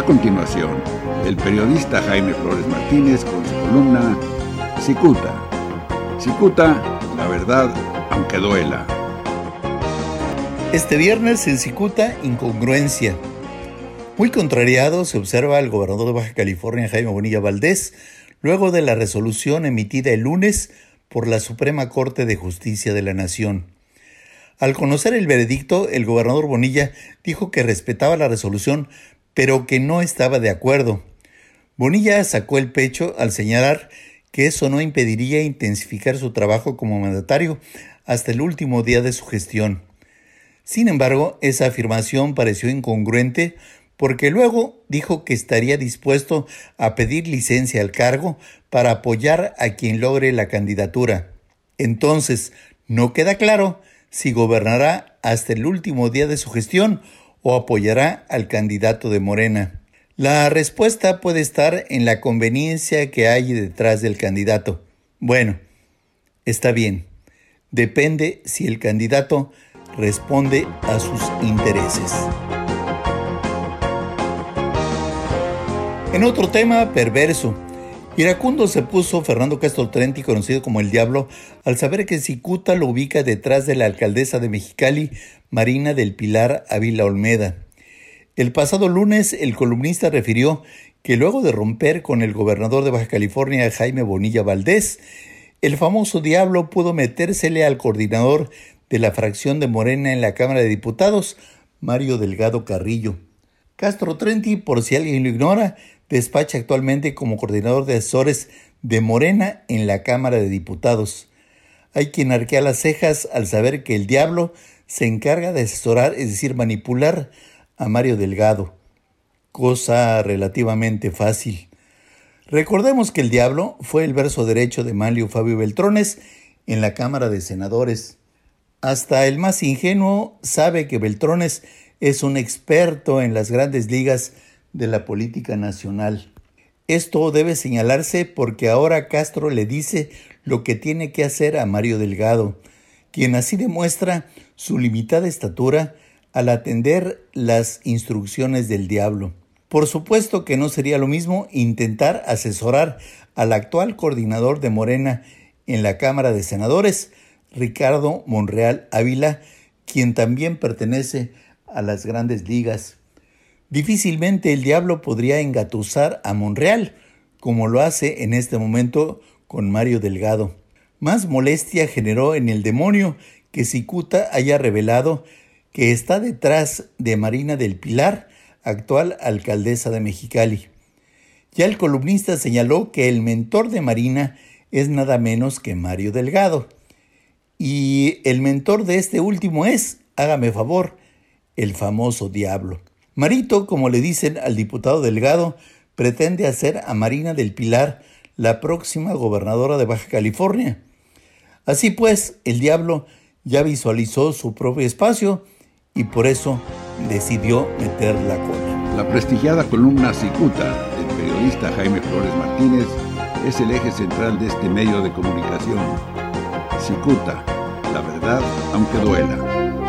A continuación, el periodista Jaime Flores Martínez con su columna Cicuta. Cicuta, la verdad, aunque duela. Este viernes en Cicuta, incongruencia. Muy contrariado se observa al gobernador de Baja California, Jaime Bonilla Valdés, luego de la resolución emitida el lunes por la Suprema Corte de Justicia de la Nación. Al conocer el veredicto, el gobernador Bonilla dijo que respetaba la resolución, pero que no estaba de acuerdo. Bonilla sacó el pecho al señalar que eso no impediría intensificar su trabajo como mandatario hasta el último día de su gestión. Sin embargo, esa afirmación pareció incongruente porque luego dijo que estaría dispuesto a pedir licencia al cargo para apoyar a quien logre la candidatura. Entonces, no queda claro si gobernará hasta el último día de su gestión o apoyará al candidato de Morena. La respuesta puede estar en la conveniencia que hay detrás del candidato. Bueno, está bien. Depende si el candidato responde a sus intereses. En otro tema perverso, iracundo se puso Fernando Castro Trenti, conocido como el Diablo, al saber que Cicuta lo ubica detrás de la alcaldesa de Mexicali, Marina del Pilar Ávila Olmeda. El pasado lunes, el columnista refirió que luego de romper con el gobernador de Baja California, Jaime Bonilla Valdés, el famoso Diablo pudo metérsele al coordinador de la fracción de Morena en la Cámara de Diputados, Mario Delgado Carrillo. Castro Trenti, por si alguien lo ignora, despacha actualmente como coordinador de asesores de Morena en la Cámara de Diputados. Hay quien arquea las cejas al saber que el diablo se encarga de asesorar, es decir, manipular a Mario Delgado, cosa relativamente fácil. Recordemos que el diablo fue el verso derecho de Manlio Fabio Beltrones en la Cámara de Senadores. Hasta el más ingenuo sabe que Beltrones es un experto en las grandes ligas de la política nacional. Esto debe señalarse porque ahora Castro le dice lo que tiene que hacer a Mario Delgado, quien así demuestra su limitada estatura al atender las instrucciones del diablo. Por supuesto que no sería lo mismo intentar asesorar al actual coordinador de Morena en la Cámara de Senadores, Ricardo Monreal Ávila, quien también pertenece a las grandes ligas Difícilmente el diablo podría engatusar a Monreal, como lo hace en este momento con Mario Delgado. Más molestia generó en el demonio que Cicuta haya revelado que está detrás de Marina del Pilar, actual alcaldesa de Mexicali. Ya el columnista señaló que el mentor de Marina es nada menos que Mario Delgado. Y el mentor de este último es, hágame favor, el famoso diablo. Marito, como le dicen al diputado Delgado, pretende hacer a Marina del Pilar la próxima gobernadora de Baja California. Así pues, el diablo ya visualizó su propio espacio y por eso decidió meter la cola. La prestigiada columna Cicuta del periodista Jaime Flores Martínez es el eje central de este medio de comunicación. La verdad aunque duela.